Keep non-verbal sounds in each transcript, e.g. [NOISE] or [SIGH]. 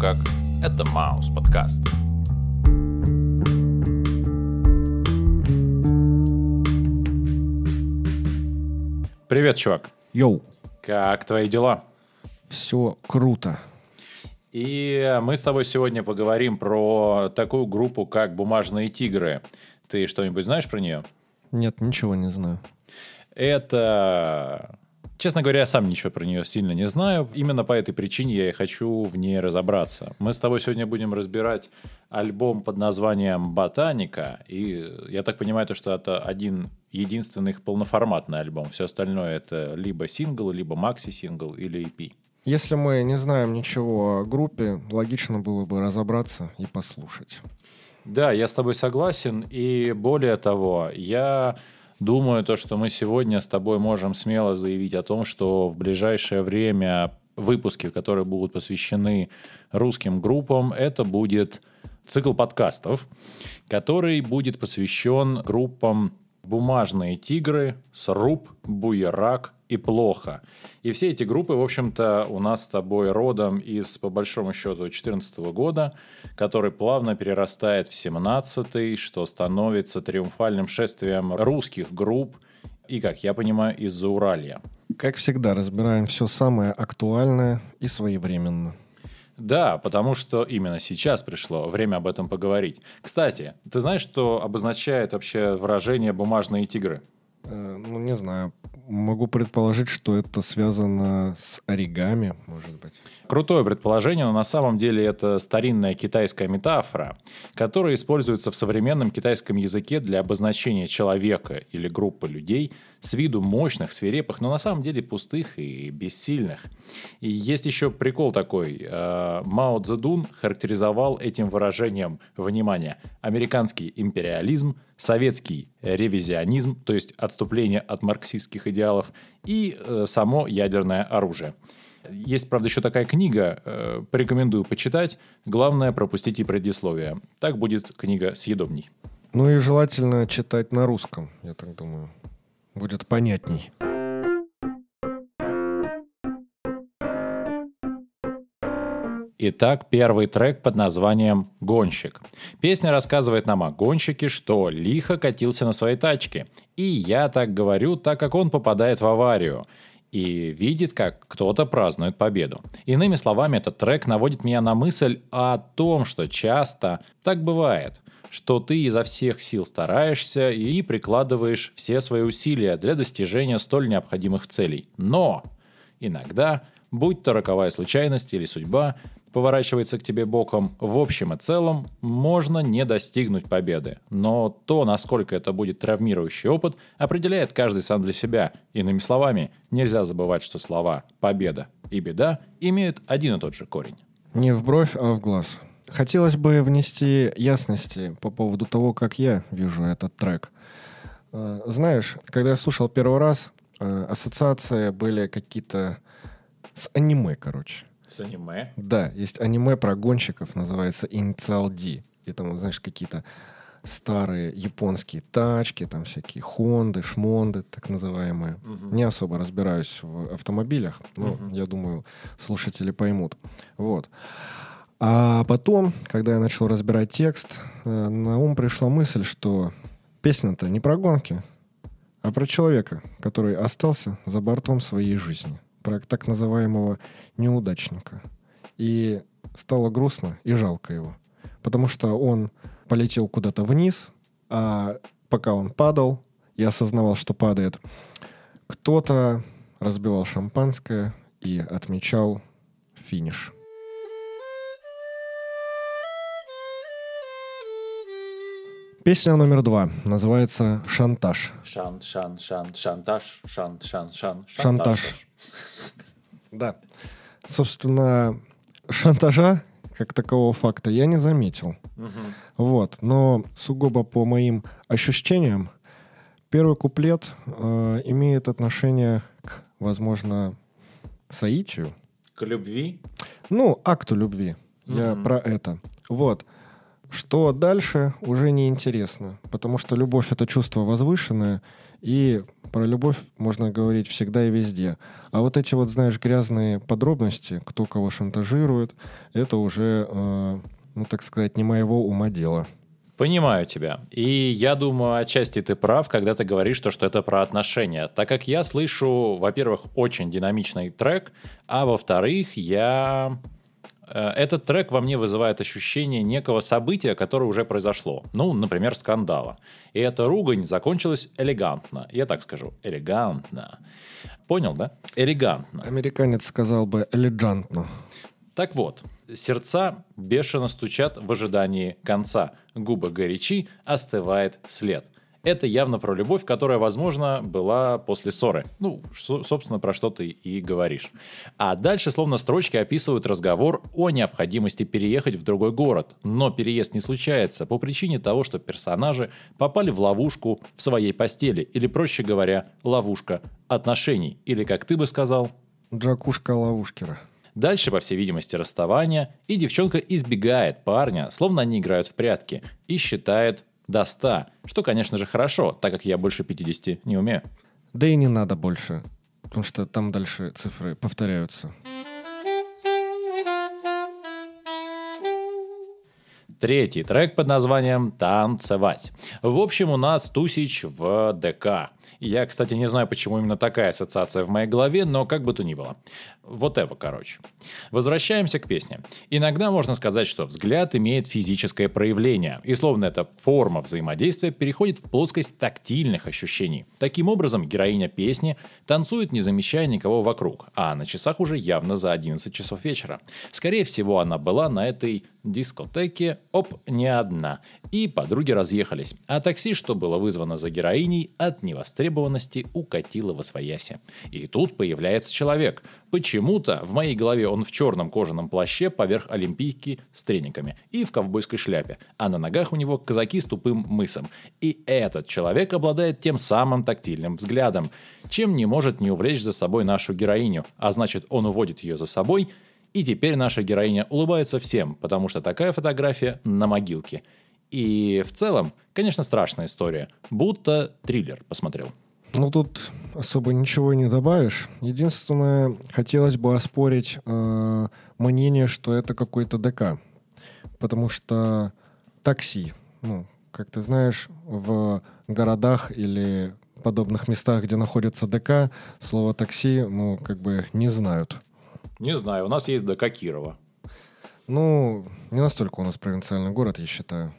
Как? Это Маус подкаст. Привет, чувак. Йоу, Как твои дела? все круто. И мы с тобой сегодня поговорим про такую группу, как «Бумажные тигры». Ты что-нибудь знаешь про нее? Нет, ничего не знаю. Это... Честно говоря, я сам ничего про нее сильно не знаю. Именно по этой причине я и хочу в ней разобраться. Мы с тобой сегодня будем разбирать альбом под названием «Ботаника». И я так понимаю, то, что это один единственный их полноформатный альбом. Все остальное это либо сингл, либо макси-сингл или EP. Если мы не знаем ничего о группе, логично было бы разобраться и послушать. Да, я с тобой согласен. И более того, я думаю, то, что мы сегодня с тобой можем смело заявить о том, что в ближайшее время выпуски, которые будут посвящены русским группам, это будет цикл подкастов, который будет посвящен группам «Бумажные тигры», «Сруб», «Буерак» и «Плохо». И все эти группы, в общем-то, у нас с тобой родом из, по большому счету, 2014 года, который плавно перерастает в 17 что становится триумфальным шествием русских групп и, как я понимаю, из-за Уралья. Как всегда, разбираем все самое актуальное и своевременно. Да, потому что именно сейчас пришло время об этом поговорить. Кстати, ты знаешь, что обозначает вообще выражение «бумажные тигры»? Э, ну, не знаю. Могу предположить, что это связано с оригами, может быть. Крутое предположение, но на самом деле это старинная китайская метафора, которая используется в современном китайском языке для обозначения человека или группы людей с виду мощных, свирепых, но на самом деле пустых и бессильных. И есть еще прикол такой. э, Мао Цзэдун характеризовал этим выражением, внимание, американский империализм, советский ревизионизм, то есть отступление от марксистских идеалов, и э, само ядерное оружие. Есть, правда, еще такая книга, э, порекомендую почитать. Главное, пропустите предисловие. Так будет книга съедобней. Ну и желательно читать на русском, я так думаю. Будет понятней. Итак, первый трек под названием «Гонщик». Песня рассказывает нам о гонщике, что лихо катился на своей тачке. И я так говорю, так как он попадает в аварию и видит, как кто-то празднует победу. Иными словами, этот трек наводит меня на мысль о том, что часто так бывает, что ты изо всех сил стараешься и прикладываешь все свои усилия для достижения столь необходимых целей. Но иногда, будь то роковая случайность или судьба, поворачивается к тебе боком, в общем и целом можно не достигнуть победы. Но то, насколько это будет травмирующий опыт, определяет каждый сам для себя. Иными словами, нельзя забывать, что слова «победа» и «беда» имеют один и тот же корень. Не в бровь, а в глаз. Хотелось бы внести ясности по поводу того, как я вижу этот трек. Э, Знаешь, когда я слушал первый раз, э, ассоциации были какие-то с аниме, короче. С аниме. Да, есть аниме про гонщиков, называется «Инициал D». И там, знаешь, какие-то старые японские тачки, там всякие Хонды, Шмонды, так называемые. Не особо разбираюсь в автомобилях, но я думаю, слушатели поймут. Вот. А потом, когда я начал разбирать текст, э, на ум пришла мысль, что песня-то не про гонки, а про человека, который остался за бортом своей жизни. Про так называемого неудачника. И стало грустно и жалко его. Потому что он полетел куда-то вниз, а пока он падал и осознавал, что падает, кто-то разбивал шампанское и отмечал финиш. Песня номер два называется «Шантаж». Шан, шан, шан, шантаж, шан, шан, шан, Шантаж. Да. Собственно, шантажа как такового факта я не заметил. Вот. Но сугубо по моим ощущениям, первый куплет э, имеет отношение к, возможно, соитию. К любви? Ну, акту любви. Я про это. Вот. Что дальше, уже не интересно, потому что любовь — это чувство возвышенное, и про любовь можно говорить всегда и везде. А вот эти вот, знаешь, грязные подробности, кто кого шантажирует, это уже, э, ну, так сказать, не моего ума дело. Понимаю тебя. И я думаю, отчасти ты прав, когда ты говоришь, что, что это про отношения. Так как я слышу, во-первых, очень динамичный трек, а во-вторых, я этот трек во мне вызывает ощущение некого события, которое уже произошло. Ну, например, скандала. И эта ругань закончилась элегантно. Я так скажу, элегантно. Понял, да? Элегантно. Американец сказал бы элегантно. Так вот, сердца бешено стучат в ожидании конца. Губы горячи, остывает след. Это явно про любовь, которая, возможно, была после ссоры. Ну, собственно, про что ты и говоришь. А дальше словно строчки описывают разговор о необходимости переехать в другой город. Но переезд не случается по причине того, что персонажи попали в ловушку в своей постели. Или, проще говоря, ловушка отношений. Или, как ты бы сказал... Джакушка ловушкера. Дальше, по всей видимости, расставание, и девчонка избегает парня, словно они играют в прятки, и считает до 100, что, конечно же, хорошо, так как я больше 50 не умею. Да и не надо больше, потому что там дальше цифры повторяются. Третий трек под названием «Танцевать». В общем, у нас Тусич в ДК. Я, кстати, не знаю, почему именно такая ассоциация в моей голове, но как бы то ни было. Вот это, короче. Возвращаемся к песне. Иногда можно сказать, что взгляд имеет физическое проявление, и словно эта форма взаимодействия переходит в плоскость тактильных ощущений. Таким образом, героиня песни танцует, не замечая никого вокруг, а на часах уже явно за 11 часов вечера. Скорее всего, она была на этой дискотеке, оп, не одна, и подруги разъехались, а такси, что было вызвано за героиней, от невостребованности укатило во своясе. И тут появляется человек – Почему-то в моей голове он в черном кожаном плаще поверх олимпийки с трениками и в ковбойской шляпе, а на ногах у него казаки с тупым мысом. И этот человек обладает тем самым тактильным взглядом, чем не может не увлечь за собой нашу героиню, а значит он уводит ее за собой, и теперь наша героиня улыбается всем, потому что такая фотография на могилке. И в целом, конечно, страшная история, будто триллер посмотрел. Ну, тут особо ничего не добавишь. Единственное, хотелось бы оспорить э, мнение, что это какой-то ДК. Потому что такси, ну, как ты знаешь, в городах или подобных местах, где находится ДК, слово такси, ну, как бы не знают. Не знаю, у нас есть ДК Кирова. Ну, не настолько у нас провинциальный город, я считаю.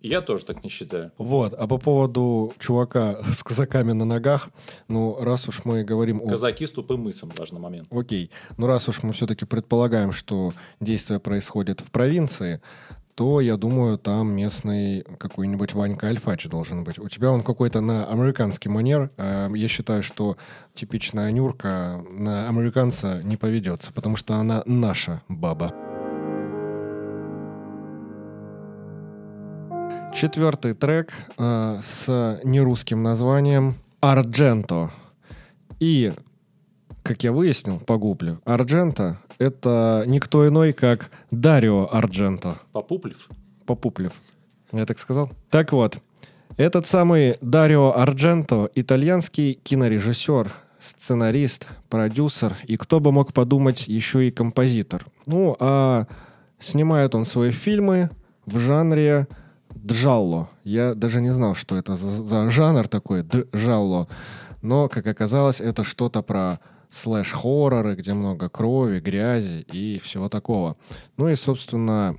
Я тоже так не считаю. Вот, а по поводу чувака [LAUGHS] с казаками на ногах, ну, раз уж мы говорим Казаки о... с тупым мысом, важный момент. Окей, ну раз уж мы все-таки предполагаем, что действие происходит в провинции, то, я думаю, там местный какой-нибудь Ванька Альфач должен быть. У тебя он какой-то на американский манер. А, я считаю, что типичная нюрка на американца не поведется, потому что она наша баба. Четвертый трек э, с нерусским названием «Ардженто». И, как я выяснил по гугле, «Ардженто» — это никто иной, как Дарио Ардженто. Попуплев? Попуплев. Я так сказал? Так вот, этот самый Дарио Ардженто — итальянский кинорежиссер, сценарист, продюсер и, кто бы мог подумать, еще и композитор. Ну, а снимает он свои фильмы в жанре джалло. Я даже не знал, что это за, за жанр такой, джалло. Но, как оказалось, это что-то про слэш-хорроры, где много крови, грязи и всего такого. Ну и, собственно,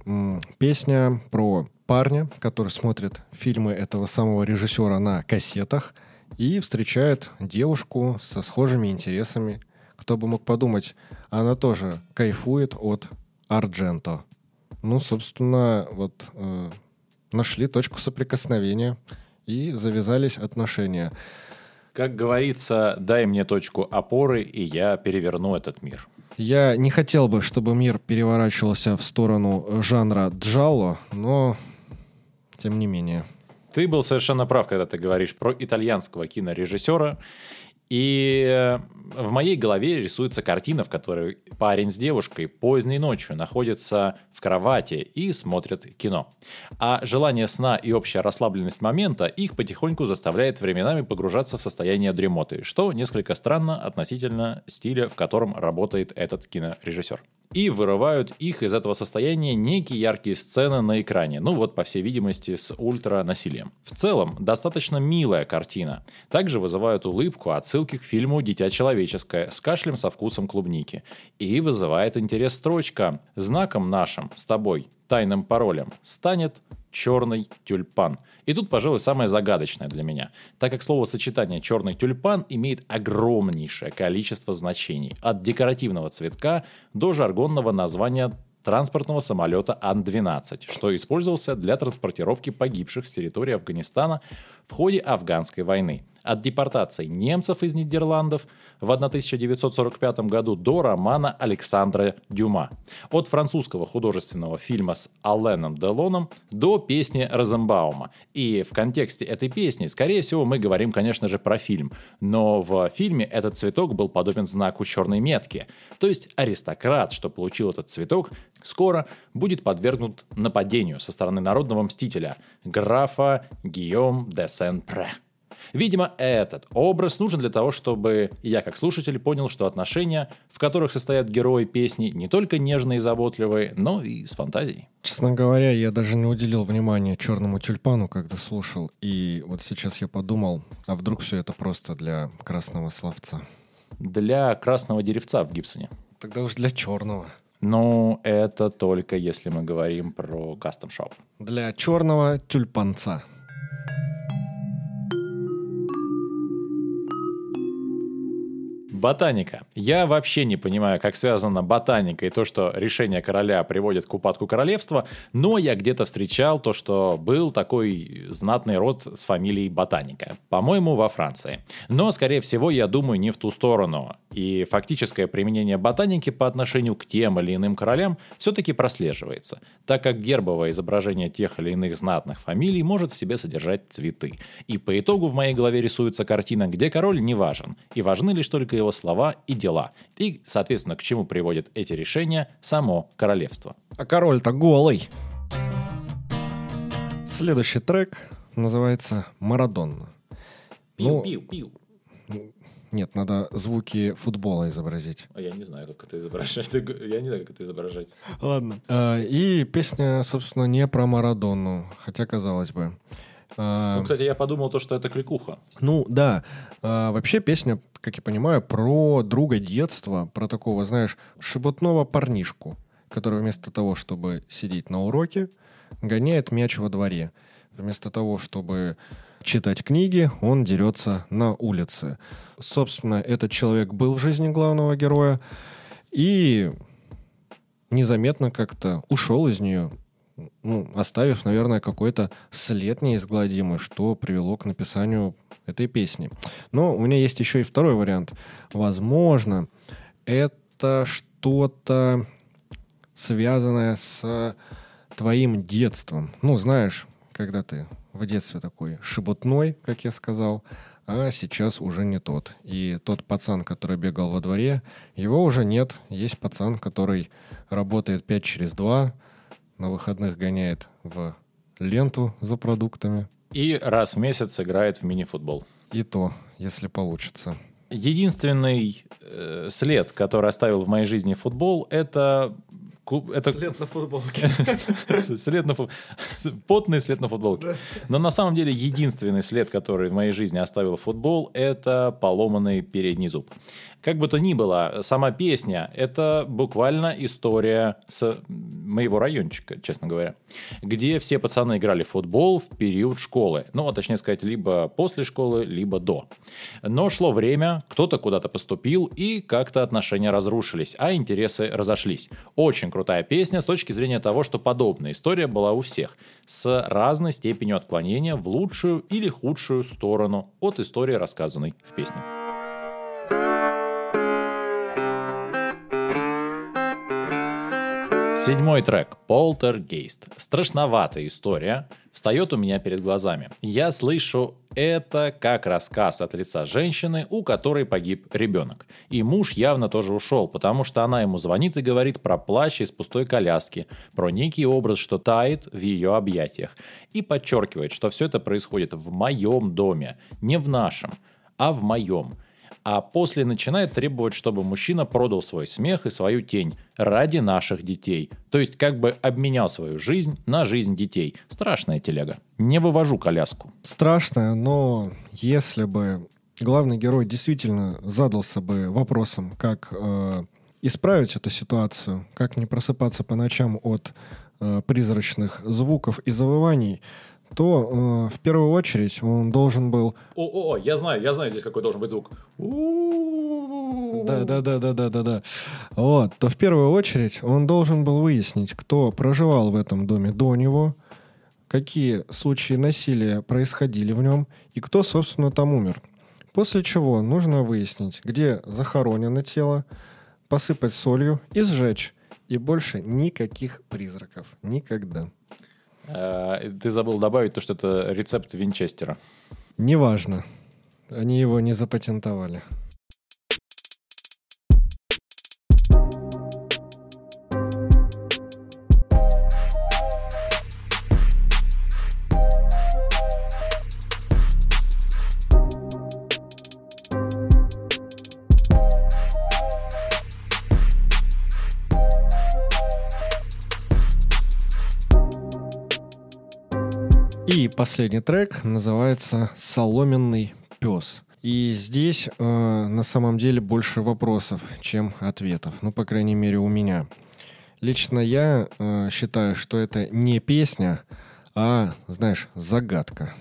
песня про парня, который смотрит фильмы этого самого режиссера на кассетах и встречает девушку со схожими интересами. Кто бы мог подумать, она тоже кайфует от Ардженто. Ну, собственно, вот э, нашли точку соприкосновения и завязались отношения. Как говорится, дай мне точку опоры, и я переверну этот мир. Я не хотел бы, чтобы мир переворачивался в сторону жанра джалло, но тем не менее. Ты был совершенно прав, когда ты говоришь про итальянского кинорежиссера. И э, в моей голове рисуется картина, в которой парень с девушкой поздней ночью находятся в кровати и смотрят кино. А желание сна и общая расслабленность момента их потихоньку заставляет временами погружаться в состояние дремоты, что несколько странно относительно стиля, в котором работает этот кинорежиссер и вырывают их из этого состояния некие яркие сцены на экране, ну вот, по всей видимости, с ультра-насилием. В целом, достаточно милая картина. Также вызывают улыбку отсылки к фильму «Дитя человеческое» с кашлем со вкусом клубники. И вызывает интерес строчка «Знаком нашим с тобой тайным паролем станет черный тюльпан. И тут, пожалуй, самое загадочное для меня, так как словосочетание черный тюльпан имеет огромнейшее количество значений, от декоративного цветка до жаргонного названия транспортного самолета Ан-12, что использовался для транспортировки погибших с территории Афганистана в ходе афганской войны. От депортации немцев из Нидерландов в 1945 году до романа Александра Дюма. От французского художественного фильма с Алленом Делоном до песни Розенбаума. И в контексте этой песни, скорее всего, мы говорим, конечно же, про фильм. Но в фильме этот цветок был подобен знаку черной метки. То есть аристократ, что получил этот цветок, скоро будет подвергнут нападению со стороны народного мстителя графа Гийом де Сен-Пре. Видимо, этот образ нужен для того, чтобы я, как слушатель, понял, что отношения, в которых состоят герои песни, не только нежные и заботливые, но и с фантазией. Честно говоря, я даже не уделил внимания черному тюльпану, когда слушал. И вот сейчас я подумал, а вдруг все это просто для красного словца? Для красного деревца в Гибсоне. Тогда уж для черного. Ну, это только если мы говорим про кастом-шоп. Для черного тюльпанца. Ботаника. Я вообще не понимаю, как связана ботаника и то, что решение короля приводит к упадку королевства, но я где-то встречал то, что был такой знатный род с фамилией Ботаника. По-моему, во Франции. Но, скорее всего, я думаю не в ту сторону. И фактическое применение ботаники по отношению к тем или иным королям все-таки прослеживается, так как гербовое изображение тех или иных знатных фамилий может в себе содержать цветы. И по итогу в моей голове рисуется картина, где король не важен, и важны лишь только его слова и дела. И, соответственно, к чему приводят эти решения само королевство. А король-то голый. Следующий трек называется «Марадонна». Ну, Пиу-пиу-пиу. Нет, надо звуки футбола изобразить. А я не знаю, как это изображать. Я не знаю, как это изображать. Ладно. А, И песня, собственно, не про Марадонну, хотя казалось бы. А, Ну, кстати, я подумал то, что это кликуха. Ну, да. А, вообще песня, как я понимаю, про друга детства, про такого, знаешь, шебутного парнишку, который вместо того, чтобы сидеть на уроке, гоняет мяч во дворе. Вместо того, чтобы читать книги, он дерется на улице. Собственно, этот человек был в жизни главного героя и незаметно как-то ушел из нее, ну, оставив, наверное, какой-то след неизгладимый, что привело к написанию этой песни. Но у меня есть еще и второй вариант. Возможно, это что-то связанное с твоим детством. Ну, знаешь, когда ты в детстве такой шебутной, как я сказал, а сейчас уже не тот. И тот пацан, который бегал во дворе, его уже нет. Есть пацан, который работает 5 через 2, на выходных гоняет в ленту за продуктами. И раз в месяц играет в мини-футбол. И то, если получится. Единственный э, след, который оставил в моей жизни футбол, это... клуб- это на футболке. [LAUGHS] след на фу- потный след на футболке. Но на самом деле единственный след, который в моей жизни оставил футбол, это поломанный передний зуб. Как бы то ни было, сама песня — это буквально история с моего райончика, честно говоря, где все пацаны играли в футбол в период школы. Ну, а точнее сказать, либо после школы, либо до. Но шло время, кто-то куда-то поступил, и как-то отношения разрушились, а интересы разошлись. Очень крутая песня с точки зрения того, что подобная история была у всех, с разной степенью отклонения в лучшую или худшую сторону от истории, рассказанной в песне. Седьмой трек «Полтергейст». Страшноватая история встает у меня перед глазами. Я слышу это как рассказ от лица женщины, у которой погиб ребенок. И муж явно тоже ушел, потому что она ему звонит и говорит про плащ из пустой коляски, про некий образ, что тает в ее объятиях. И подчеркивает, что все это происходит в моем доме, не в нашем, а в моем а после начинает требовать, чтобы мужчина продал свой смех и свою тень ради наших детей. То есть как бы обменял свою жизнь на жизнь детей. Страшная телега. Не вывожу коляску. Страшная, но если бы главный герой действительно задался бы вопросом, как э, исправить эту ситуацию, как не просыпаться по ночам от э, призрачных звуков и завываний, то э, в первую очередь он должен был... О, о, я знаю, я знаю здесь какой должен быть звук. Да, да, да, да, да, да, да. Вот, то в первую очередь он должен был выяснить, кто проживал в этом доме до него, какие случаи насилия происходили в нем и кто, собственно, там умер. После чего нужно выяснить, где захоронено тело, посыпать солью и сжечь. И больше никаких призраков. Никогда. Э, ты забыл добавить то, что это рецепт Винчестера. Неважно. Они его не запатентовали. Последний трек называется «Соломенный пес». И здесь э, на самом деле больше вопросов, чем ответов. Ну, по крайней мере, у меня. Лично я э, считаю, что это не песня, а, знаешь, загадка.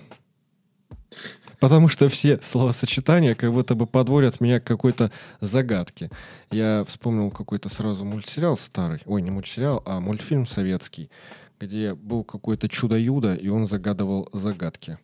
Потому что все словосочетания как будто бы подводят меня к какой-то загадке. Я вспомнил какой-то сразу мультсериал старый. Ой, не мультсериал, а мультфильм советский где был какой-то чудо-юдо, и он загадывал загадки.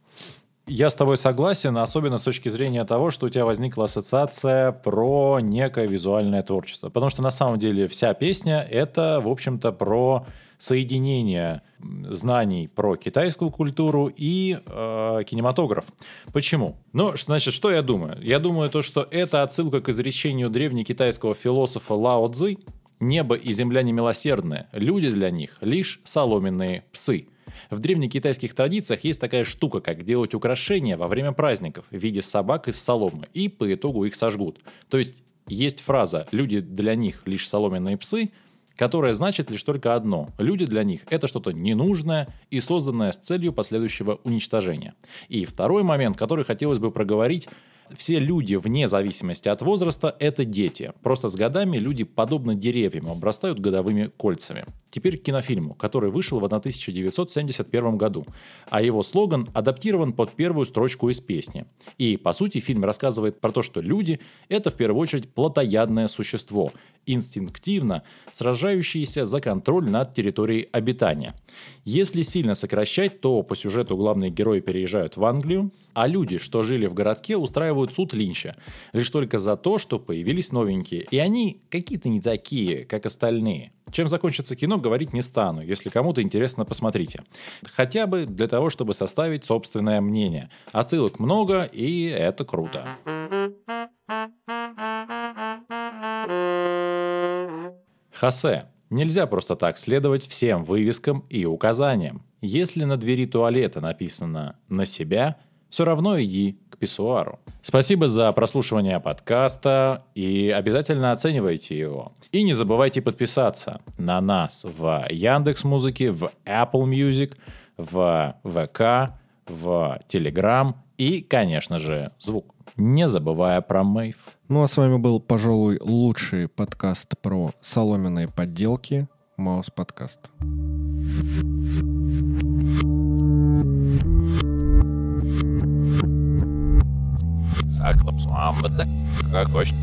Я с тобой согласен, особенно с точки зрения того, что у тебя возникла ассоциация про некое визуальное творчество. Потому что на самом деле вся песня — это, в общем-то, про соединение знаний про китайскую культуру и э, кинематограф. Почему? Ну, значит, что я думаю? Я думаю то, что это отсылка к изречению древнекитайского философа Лао Цзы, Небо и земля немилосердны, люди для них лишь соломенные псы. В древнекитайских традициях есть такая штука, как делать украшения во время праздников в виде собак из соломы, и по итогу их сожгут. То есть есть фраза «люди для них лишь соломенные псы», которая значит лишь только одно. Люди для них – это что-то ненужное и созданное с целью последующего уничтожения. И второй момент, который хотелось бы проговорить – все люди, вне зависимости от возраста, это дети. Просто с годами люди, подобно деревьям, обрастают годовыми кольцами. Теперь к кинофильму, который вышел в 1971 году, а его слоган адаптирован под первую строчку из песни. И, по сути, фильм рассказывает про то, что люди – это в первую очередь плотоядное существо, инстинктивно сражающиеся за контроль над территорией обитания. Если сильно сокращать, то по сюжету главные герои переезжают в Англию, а люди, что жили в городке, устраивают суд Линча. Лишь только за то, что появились новенькие. И они какие-то не такие, как остальные. Чем закончится кино, говорить не стану. Если кому-то интересно, посмотрите. Хотя бы для того, чтобы составить собственное мнение. Отсылок много, и это круто. Хосе. Нельзя просто так следовать всем вывескам и указаниям. Если на двери туалета написано «на себя», все равно иди к писсуару. Спасибо за прослушивание подкаста и обязательно оценивайте его. И не забывайте подписаться на нас в Яндекс Музыке, в Apple Music, в ВК, в Telegram и, конечно же, звук. Не забывая про Мэйв. Ну а с вами был, пожалуй, лучший подкаст про соломенные подделки Маус подкаст. Sākums Muhammed'e, Karakoç